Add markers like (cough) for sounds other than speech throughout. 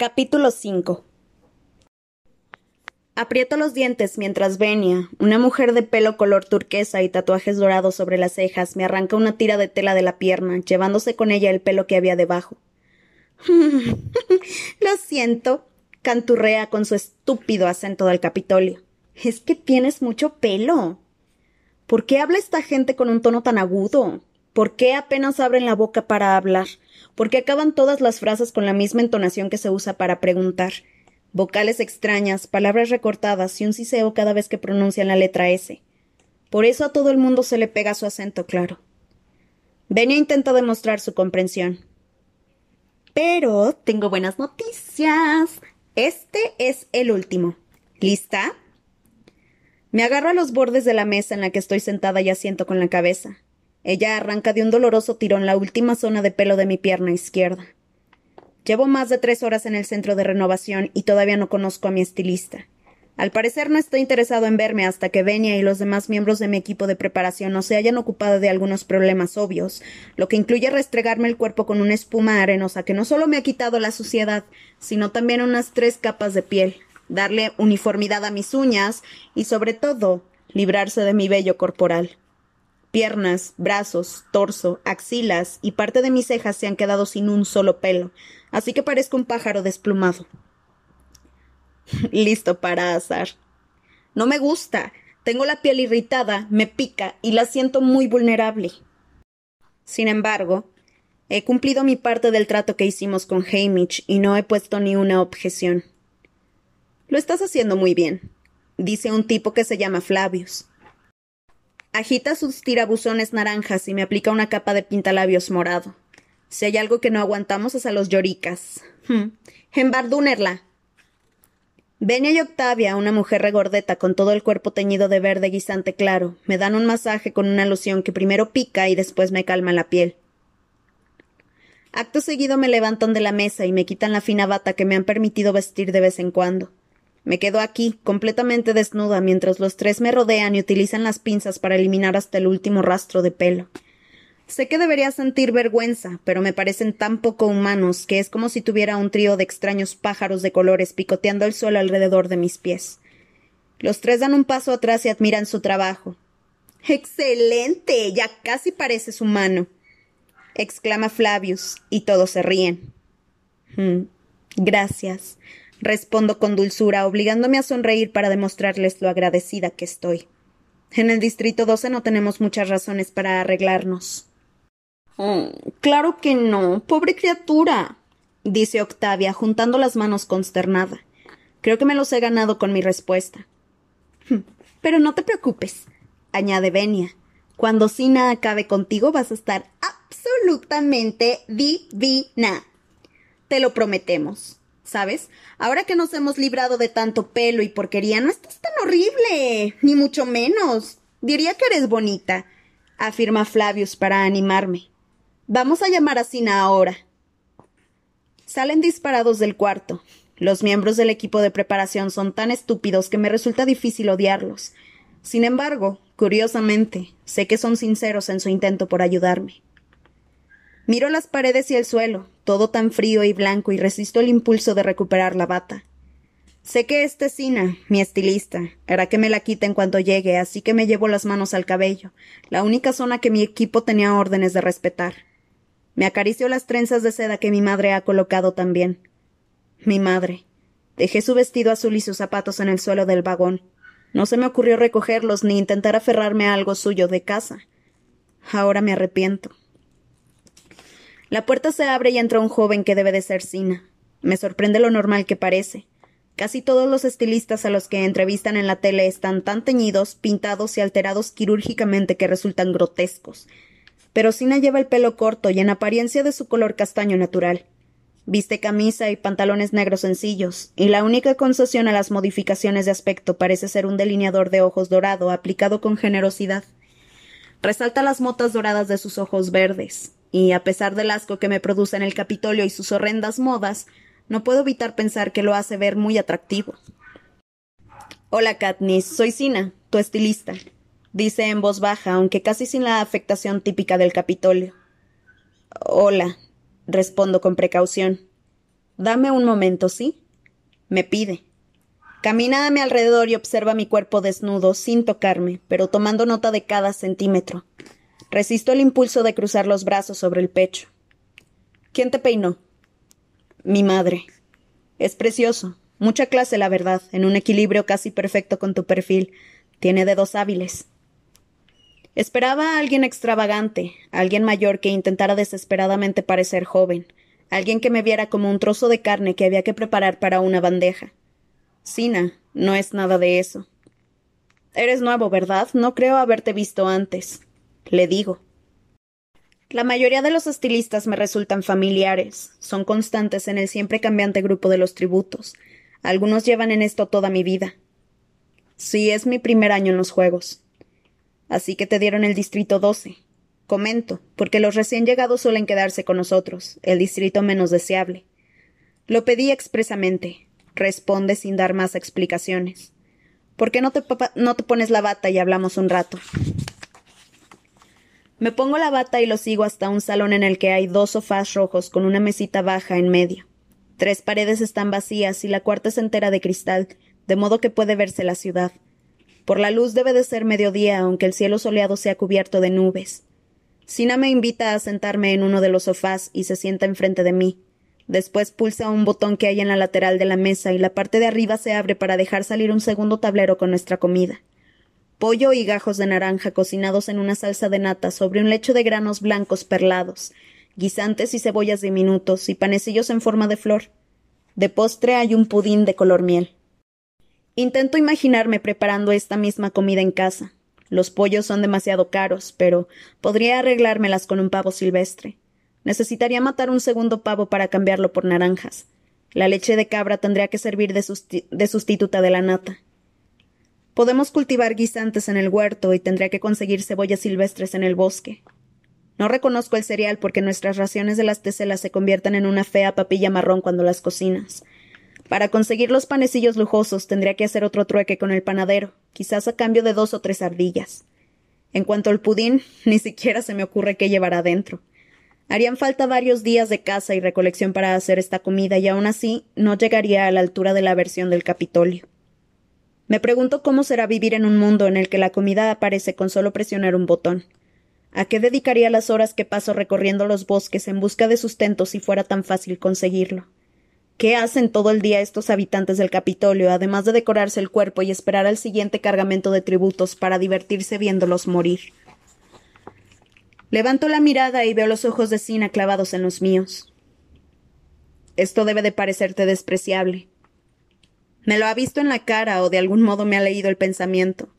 Capítulo 5 Aprieto los dientes mientras Venia, una mujer de pelo color turquesa y tatuajes dorados sobre las cejas, me arranca una tira de tela de la pierna, llevándose con ella el pelo que había debajo. (laughs) Lo siento, canturrea con su estúpido acento del Capitolio. Es que tienes mucho pelo. ¿Por qué habla esta gente con un tono tan agudo? ¿Por qué apenas abren la boca para hablar? ¿Por qué acaban todas las frases con la misma entonación que se usa para preguntar? vocales extrañas, palabras recortadas y un siseo cada vez que pronuncian la letra S. Por eso a todo el mundo se le pega su acento claro. Benia intenta demostrar su comprensión. Pero tengo buenas noticias. Este es el último. ¿Lista? Me agarro a los bordes de la mesa en la que estoy sentada y asiento con la cabeza. Ella arranca de un doloroso tirón la última zona de pelo de mi pierna izquierda. Llevo más de tres horas en el centro de renovación y todavía no conozco a mi estilista. Al parecer no estoy interesado en verme hasta que Benia y los demás miembros de mi equipo de preparación no se hayan ocupado de algunos problemas obvios, lo que incluye restregarme el cuerpo con una espuma arenosa que no solo me ha quitado la suciedad, sino también unas tres capas de piel, darle uniformidad a mis uñas y, sobre todo, librarse de mi vello corporal. Piernas, brazos, torso, axilas y parte de mis cejas se han quedado sin un solo pelo, así que parezco un pájaro desplumado. (laughs) Listo para azar. No me gusta. Tengo la piel irritada, me pica y la siento muy vulnerable. Sin embargo, he cumplido mi parte del trato que hicimos con Hamish y no he puesto ni una objeción. Lo estás haciendo muy bien, dice un tipo que se llama Flavius. Agita sus tirabuzones naranjas y me aplica una capa de pintalabios morado. Si hay algo que no aguantamos es a los lloricas. Hmm. Embardúnerla. Benia y Octavia, una mujer regordeta con todo el cuerpo teñido de verde guisante claro, me dan un masaje con una loción que primero pica y después me calma la piel. Acto seguido me levantan de la mesa y me quitan la fina bata que me han permitido vestir de vez en cuando. Me quedo aquí, completamente desnuda, mientras los tres me rodean y utilizan las pinzas para eliminar hasta el último rastro de pelo. Sé que debería sentir vergüenza, pero me parecen tan poco humanos que es como si tuviera un trío de extraños pájaros de colores picoteando el suelo alrededor de mis pies. Los tres dan un paso atrás y admiran su trabajo. Excelente. ya casi pareces humano. exclama Flavius, y todos se ríen. Hmm, gracias, respondo con dulzura, obligándome a sonreír para demostrarles lo agradecida que estoy. En el Distrito 12 no tenemos muchas razones para arreglarnos. Oh, claro que no, pobre criatura, dice Octavia, juntando las manos consternada. Creo que me los he ganado con mi respuesta. Hm, pero no te preocupes, añade Benia. Cuando Sina acabe contigo vas a estar absolutamente divina. Te lo prometemos. ¿Sabes? Ahora que nos hemos librado de tanto pelo y porquería, no estás tan horrible, ni mucho menos. Diría que eres bonita, afirma Flavius para animarme. Vamos a llamar a Sina ahora. Salen disparados del cuarto. Los miembros del equipo de preparación son tan estúpidos que me resulta difícil odiarlos. Sin embargo, curiosamente, sé que son sinceros en su intento por ayudarme. Miro las paredes y el suelo, todo tan frío y blanco, y resisto el impulso de recuperar la bata. Sé que es Sina, mi estilista, hará que me la quite en cuanto llegue, así que me llevo las manos al cabello, la única zona que mi equipo tenía órdenes de respetar. Me acarició las trenzas de seda que mi madre ha colocado también. Mi madre. Dejé su vestido azul y sus zapatos en el suelo del vagón. No se me ocurrió recogerlos ni intentar aferrarme a algo suyo de casa. Ahora me arrepiento. La puerta se abre y entra un joven que debe de ser Sina. Me sorprende lo normal que parece. Casi todos los estilistas a los que entrevistan en la tele están tan teñidos, pintados y alterados quirúrgicamente que resultan grotescos, pero Sina lleva el pelo corto y en apariencia de su color castaño natural. Viste camisa y pantalones negros sencillos, y la única concesión a las modificaciones de aspecto parece ser un delineador de ojos dorado aplicado con generosidad. Resalta las motas doradas de sus ojos verdes, y a pesar del asco que me producen el Capitolio y sus horrendas modas, no puedo evitar pensar que lo hace ver muy atractivo. Hola, Katniss, soy Sina, tu estilista dice en voz baja, aunque casi sin la afectación típica del Capitolio. Hola, respondo con precaución. Dame un momento, ¿sí? Me pide. Camina a mi alrededor y observa mi cuerpo desnudo, sin tocarme, pero tomando nota de cada centímetro. Resisto el impulso de cruzar los brazos sobre el pecho. ¿Quién te peinó? Mi madre. Es precioso. Mucha clase, la verdad, en un equilibrio casi perfecto con tu perfil. Tiene dedos hábiles. Esperaba a alguien extravagante, alguien mayor que intentara desesperadamente parecer joven, alguien que me viera como un trozo de carne que había que preparar para una bandeja. Sina, no es nada de eso. Eres nuevo, ¿verdad? No creo haberte visto antes. Le digo. La mayoría de los estilistas me resultan familiares, son constantes en el siempre cambiante grupo de los tributos. Algunos llevan en esto toda mi vida. Sí, es mi primer año en los Juegos. Así que te dieron el distrito 12. Comento, porque los recién llegados suelen quedarse con nosotros, el distrito menos deseable. Lo pedí expresamente. Responde sin dar más explicaciones. ¿Por qué no te, no te pones la bata y hablamos un rato? Me pongo la bata y lo sigo hasta un salón en el que hay dos sofás rojos con una mesita baja en medio. Tres paredes están vacías y la cuarta es entera de cristal, de modo que puede verse la ciudad. Por la luz debe de ser mediodía, aunque el cielo soleado sea cubierto de nubes. Sina me invita a sentarme en uno de los sofás y se sienta enfrente de mí. Después pulsa un botón que hay en la lateral de la mesa y la parte de arriba se abre para dejar salir un segundo tablero con nuestra comida. Pollo y gajos de naranja cocinados en una salsa de nata sobre un lecho de granos blancos perlados, guisantes y cebollas diminutos y panecillos en forma de flor. De postre hay un pudín de color miel. Intento imaginarme preparando esta misma comida en casa. Los pollos son demasiado caros, pero podría arreglármelas con un pavo silvestre. Necesitaría matar un segundo pavo para cambiarlo por naranjas. La leche de cabra tendría que servir de, de, sustituta de la nata. Podemos cultivar guisantes en el huerto y tendría que conseguir cebollas silvestres en el bosque. No reconozco el cereal porque nuestras raciones de las teselas se convierten en una fea papilla marrón cuando las cocinas. Para conseguir los panecillos lujosos tendría que hacer otro trueque con el panadero, quizás a cambio de dos o tres ardillas. En cuanto al pudín, (laughs) ni siquiera se me ocurre qué llevar adentro. Harían falta varios días de caza y recolección para hacer esta comida y aún así no llegaría a la altura de la versión del Capitolio. Me pregunto cómo será vivir en un mundo en el que la comida aparece con solo presionar un botón. ¿A qué dedicaría las horas que paso recorriendo los bosques en busca de sustento si fuera tan fácil conseguirlo? ¿Qué hacen todo el día estos habitantes del Capitolio, además de decorarse el cuerpo y esperar al siguiente cargamento de tributos para divertirse viéndolos morir? Levanto la mirada y veo los ojos de Sina clavados en los míos. Esto debe de parecerte despreciable. Me lo ha visto en la cara o de algún modo me ha leído el pensamiento.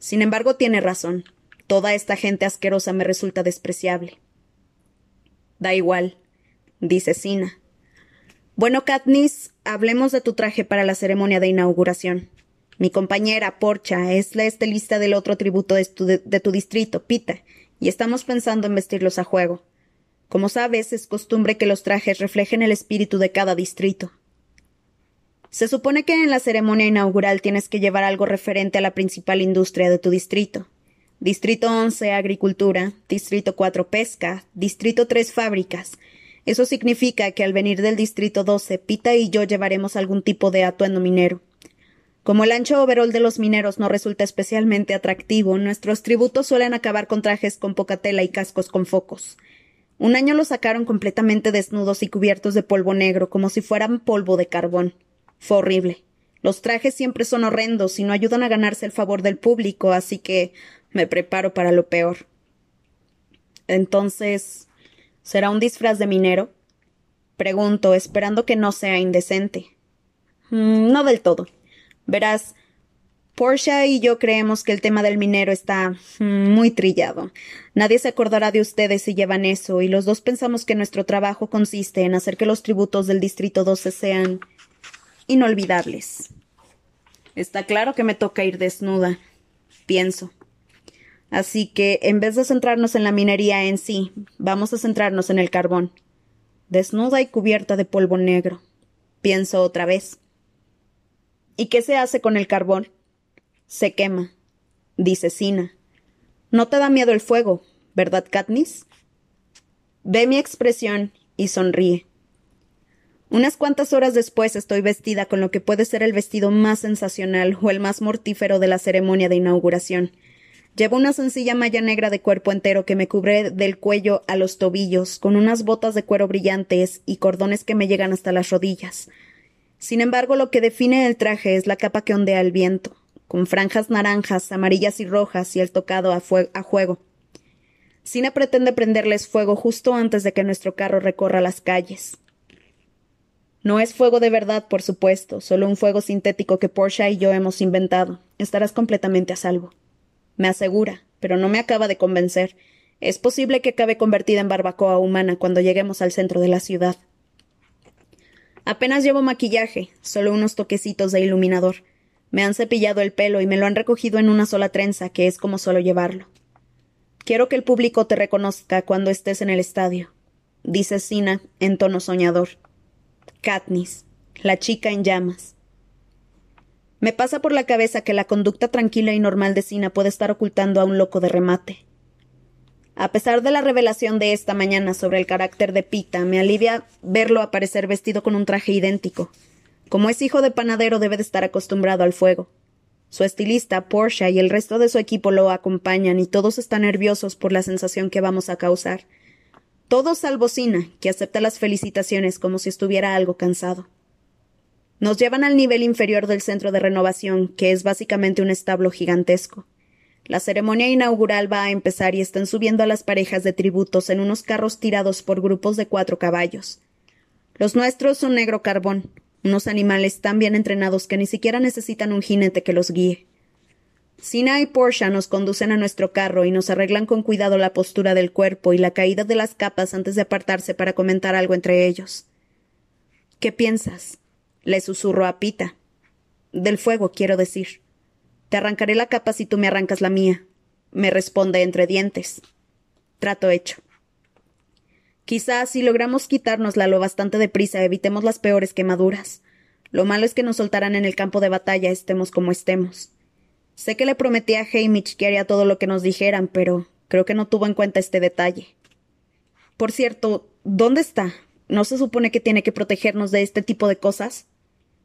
Sin embargo, tiene razón. Toda esta gente asquerosa me resulta despreciable. Da igual, dice Sina. Bueno, Katniss, hablemos de tu traje para la ceremonia de inauguración. Mi compañera, Porcha, es la estelista del otro tributo de tu, de tu distrito, Pita, y estamos pensando en vestirlos a juego. Como sabes, es costumbre que los trajes reflejen el espíritu de cada distrito. Se supone que en la ceremonia inaugural tienes que llevar algo referente a la principal industria de tu distrito. Distrito 11, agricultura. Distrito 4, pesca. Distrito 3, fábricas. Eso significa que al venir del Distrito 12, Pita y yo llevaremos algún tipo de atuendo minero. Como el ancho overol de los mineros no resulta especialmente atractivo, nuestros tributos suelen acabar con trajes con poca tela y cascos con focos. Un año los sacaron completamente desnudos y cubiertos de polvo negro, como si fueran polvo de carbón. Fue horrible. Los trajes siempre son horrendos y no ayudan a ganarse el favor del público, así que me preparo para lo peor. Entonces, ¿Será un disfraz de minero? Pregunto, esperando que no sea indecente. Mm, no del todo. Verás, Portia y yo creemos que el tema del minero está mm, muy trillado. Nadie se acordará de ustedes si llevan eso, y los dos pensamos que nuestro trabajo consiste en hacer que los tributos del Distrito 12 sean inolvidables. Está claro que me toca ir desnuda, pienso. Así que, en vez de centrarnos en la minería en sí, vamos a centrarnos en el carbón. Desnuda y cubierta de polvo negro. Pienso otra vez. ¿Y qué se hace con el carbón? Se quema, dice Sina. No te da miedo el fuego, ¿verdad, Katniss? Ve mi expresión y sonríe. Unas cuantas horas después estoy vestida con lo que puede ser el vestido más sensacional o el más mortífero de la ceremonia de inauguración. Llevo una sencilla malla negra de cuerpo entero que me cubre del cuello a los tobillos, con unas botas de cuero brillantes y cordones que me llegan hasta las rodillas. Sin embargo, lo que define el traje es la capa que ondea el viento, con franjas naranjas, amarillas y rojas y el tocado a, a juego. Sina pretende prenderles fuego justo antes de que nuestro carro recorra las calles. No es fuego de verdad, por supuesto, solo un fuego sintético que Porsche y yo hemos inventado. Estarás completamente a salvo. Me asegura, pero no me acaba de convencer. Es posible que acabe convertida en barbacoa humana cuando lleguemos al centro de la ciudad. Apenas llevo maquillaje, solo unos toquecitos de iluminador. Me han cepillado el pelo y me lo han recogido en una sola trenza, que es como suelo llevarlo. Quiero que el público te reconozca cuando estés en el estadio, dice Sina en tono soñador. Katniss, la chica en llamas. Me pasa por la cabeza que la conducta tranquila y normal de Sina puede estar ocultando a un loco de remate. A pesar de la revelación de esta mañana sobre el carácter de Pita, me alivia verlo aparecer vestido con un traje idéntico. Como es hijo de panadero, debe de estar acostumbrado al fuego. Su estilista, Porsche, y el resto de su equipo lo acompañan y todos están nerviosos por la sensación que vamos a causar. Todo salvo Sina, que acepta las felicitaciones como si estuviera algo cansado. Nos llevan al nivel inferior del centro de renovación, que es básicamente un establo gigantesco. La ceremonia inaugural va a empezar y están subiendo a las parejas de tributos en unos carros tirados por grupos de cuatro caballos. Los nuestros son negro carbón, unos animales tan bien entrenados que ni siquiera necesitan un jinete que los guíe. Sina y Porsche nos conducen a nuestro carro y nos arreglan con cuidado la postura del cuerpo y la caída de las capas antes de apartarse para comentar algo entre ellos. ¿Qué piensas? Le susurro a Pita. Del fuego, quiero decir. Te arrancaré la capa si tú me arrancas la mía. Me responde entre dientes. Trato hecho. Quizás si logramos quitárnosla lo bastante deprisa evitemos las peores quemaduras. Lo malo es que nos soltarán en el campo de batalla estemos como estemos. Sé que le prometí a Hamish que haría todo lo que nos dijeran, pero creo que no tuvo en cuenta este detalle. Por cierto, ¿dónde está? ¿No se supone que tiene que protegernos de este tipo de cosas?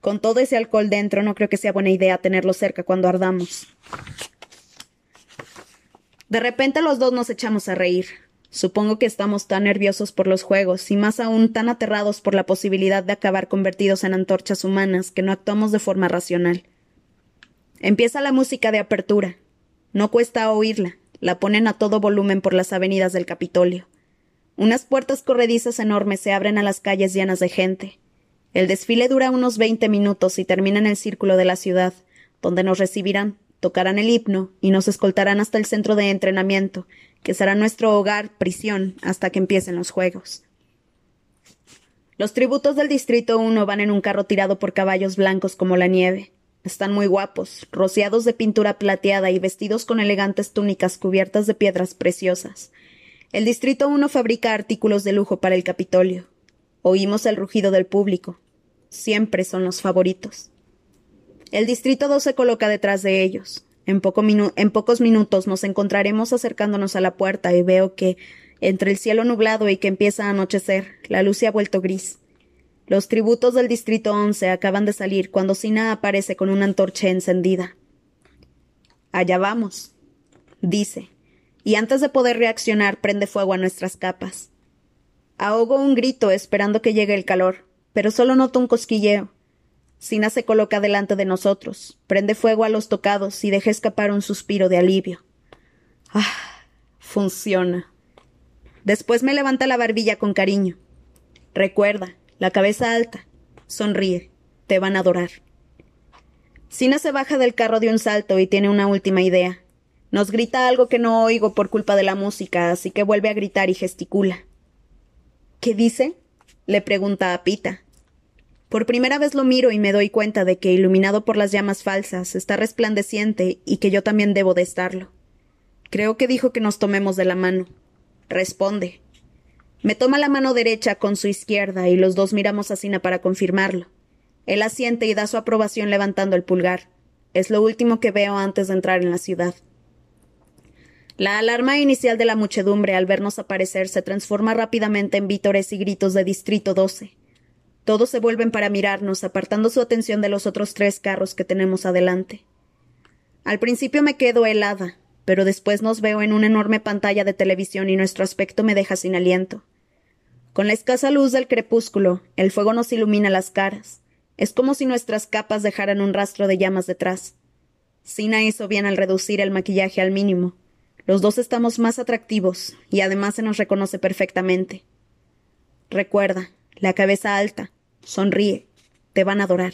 Con todo ese alcohol dentro, no creo que sea buena idea tenerlo cerca cuando ardamos. De repente los dos nos echamos a reír. Supongo que estamos tan nerviosos por los juegos y más aún tan aterrados por la posibilidad de acabar convertidos en antorchas humanas que no actuamos de forma racional. Empieza la música de apertura. No cuesta oírla. La ponen a todo volumen por las avenidas del Capitolio. Unas puertas corredizas enormes se abren a las calles llenas de gente. El desfile dura unos veinte minutos y termina en el círculo de la ciudad, donde nos recibirán, tocarán el himno y nos escoltarán hasta el centro de entrenamiento, que será nuestro hogar, prisión, hasta que empiecen los juegos. Los tributos del Distrito 1 van en un carro tirado por caballos blancos como la nieve. Están muy guapos, rociados de pintura plateada y vestidos con elegantes túnicas cubiertas de piedras preciosas. El Distrito 1 fabrica artículos de lujo para el Capitolio. Oímos el rugido del público. Siempre son los favoritos. El Distrito 2 se coloca detrás de ellos. En, en pocos minutos nos encontraremos acercándonos a la puerta y veo que, entre el cielo nublado y que empieza a anochecer, la luz se ha vuelto gris. Los tributos del Distrito 11 acaban de salir cuando Sina aparece con una antorcha encendida. Allá vamos, dice, y antes de poder reaccionar prende fuego a nuestras capas. Ahogo un grito esperando que llegue el calor, pero solo noto un cosquilleo. Sina se coloca delante de nosotros, prende fuego a los tocados y deja escapar un suspiro de alivio. Ah, funciona. Después me levanta la barbilla con cariño. Recuerda, la cabeza alta. Sonríe. Te van a adorar. Sina se baja del carro de un salto y tiene una última idea. Nos grita algo que no oigo por culpa de la música, así que vuelve a gritar y gesticula. ¿Qué dice? le pregunta a Pita. Por primera vez lo miro y me doy cuenta de que, iluminado por las llamas falsas, está resplandeciente y que yo también debo de estarlo. Creo que dijo que nos tomemos de la mano. Responde. Me toma la mano derecha con su izquierda y los dos miramos a Sina para confirmarlo. Él asiente y da su aprobación levantando el pulgar. Es lo último que veo antes de entrar en la ciudad. La alarma inicial de la muchedumbre al vernos aparecer se transforma rápidamente en vítores y gritos de Distrito 12. Todos se vuelven para mirarnos, apartando su atención de los otros tres carros que tenemos adelante. Al principio me quedo helada, pero después nos veo en una enorme pantalla de televisión y nuestro aspecto me deja sin aliento. Con la escasa luz del crepúsculo, el fuego nos ilumina las caras. Es como si nuestras capas dejaran un rastro de llamas detrás. Sina hizo bien al reducir el maquillaje al mínimo. Los dos estamos más atractivos, y además se nos reconoce perfectamente. Recuerda, la cabeza alta, sonríe, te van a adorar.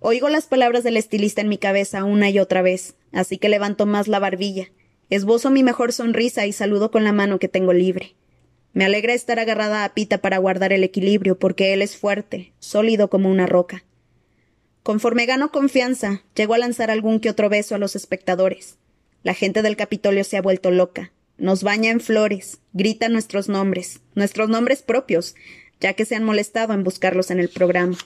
Oigo las palabras del estilista en mi cabeza una y otra vez, así que levanto más la barbilla, esbozo mi mejor sonrisa y saludo con la mano que tengo libre. Me alegra estar agarrada a Pita para guardar el equilibrio, porque él es fuerte, sólido como una roca. Conforme gano confianza, llego a lanzar algún que otro beso a los espectadores. La gente del Capitolio se ha vuelto loca. Nos baña en flores, grita nuestros nombres, nuestros nombres propios, ya que se han molestado en buscarlos en el programa.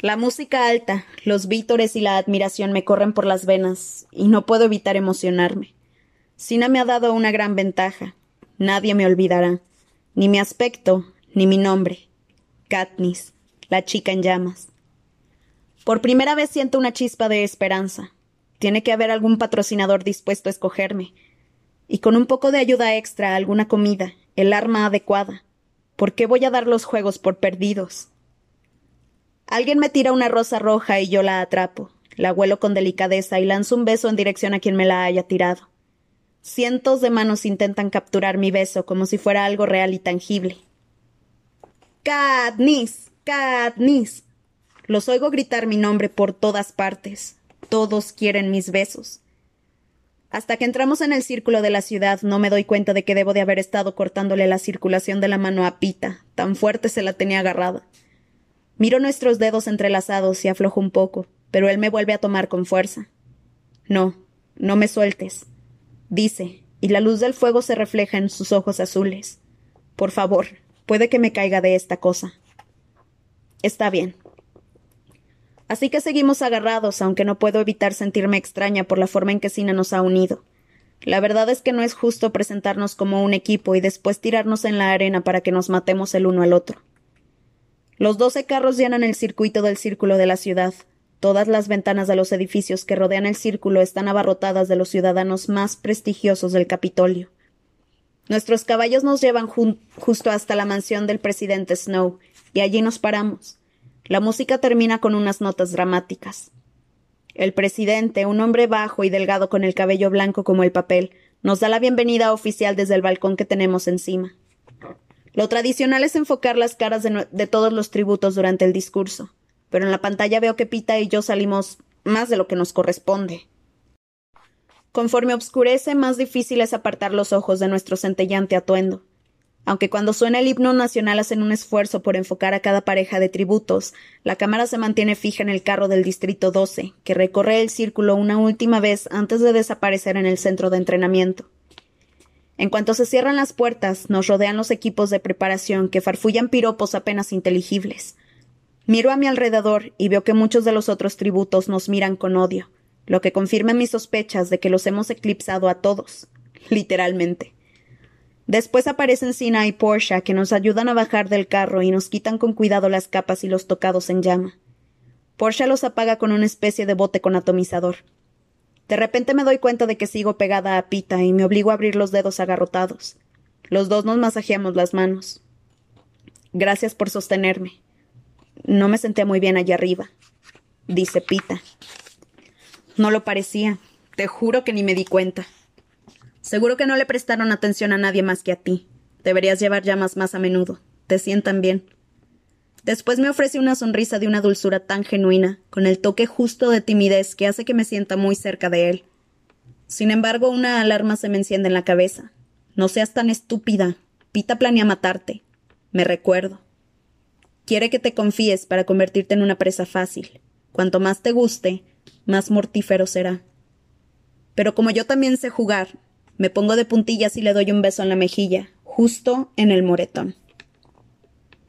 La música alta, los vítores y la admiración me corren por las venas, y no puedo evitar emocionarme. Sina me ha dado una gran ventaja. Nadie me olvidará. Ni mi aspecto, ni mi nombre. Katniss, la chica en llamas. Por primera vez siento una chispa de esperanza. Tiene que haber algún patrocinador dispuesto a escogerme. Y con un poco de ayuda extra, alguna comida, el arma adecuada. ¿Por qué voy a dar los juegos por perdidos? Alguien me tira una rosa roja y yo la atrapo. La huelo con delicadeza y lanzo un beso en dirección a quien me la haya tirado. Cientos de manos intentan capturar mi beso como si fuera algo real y tangible. Katniss. Katniss. Los oigo gritar mi nombre por todas partes. Todos quieren mis besos. Hasta que entramos en el círculo de la ciudad no me doy cuenta de que debo de haber estado cortándole la circulación de la mano a Pita, tan fuerte se la tenía agarrada. Miro nuestros dedos entrelazados y aflojo un poco, pero él me vuelve a tomar con fuerza. No, no me sueltes, dice, y la luz del fuego se refleja en sus ojos azules. Por favor, puede que me caiga de esta cosa. Está bien. Así que seguimos agarrados, aunque no puedo evitar sentirme extraña por la forma en que Sina nos ha unido. La verdad es que no es justo presentarnos como un equipo y después tirarnos en la arena para que nos matemos el uno al otro. Los doce carros llenan el circuito del círculo de la ciudad. Todas las ventanas de los edificios que rodean el círculo están abarrotadas de los ciudadanos más prestigiosos del Capitolio. Nuestros caballos nos llevan justo hasta la mansión del presidente Snow, y allí nos paramos. La música termina con unas notas dramáticas. El presidente, un hombre bajo y delgado con el cabello blanco como el papel, nos da la bienvenida oficial desde el balcón que tenemos encima. Lo tradicional es enfocar las caras de, todos los tributos durante el discurso, pero en la pantalla veo que Pita y yo salimos más de lo que nos corresponde. Conforme oscurece, más difícil es apartar los ojos de nuestro centellante atuendo. Aunque cuando suena el himno nacional hacen un esfuerzo por enfocar a cada pareja de tributos, la cámara se mantiene fija en el carro del Distrito 12, que recorre el círculo una última vez antes de desaparecer en el centro de entrenamiento. En cuanto se cierran las puertas, nos rodean los equipos de preparación que farfullan piropos apenas inteligibles. Miro a mi alrededor y veo que muchos de los otros tributos nos miran con odio, lo que confirma mis sospechas de que los hemos eclipsado a todos, literalmente. Después aparecen Sina y Portia, que nos ayudan a bajar del carro y nos quitan con cuidado las capas y los tocados en llama. Portia los apaga con una especie de bote con atomizador. De repente me doy cuenta de que sigo pegada a Pita y me obligo a abrir los dedos agarrotados. Los dos nos masajeamos las manos. Gracias por sostenerme. No me senté muy bien allá arriba, dice Pita. No lo parecía. Te juro que ni me di cuenta. Seguro que no le prestaron atención a nadie más que a ti. Deberías llevar llamas más a menudo. Te sientan bien. Después me ofrece una sonrisa de una dulzura tan genuina, con el toque justo de timidez que hace que me sienta muy cerca de él. Sin embargo, una alarma se me enciende en la cabeza. No seas tan estúpida. Pita planea matarte. Me recuerdo. Quiere que te confíes para convertirte en una presa fácil. Cuanto más te guste, más mortífero será. Pero como yo también sé jugar, me pongo de puntillas y le doy un beso en la mejilla, justo en el moretón.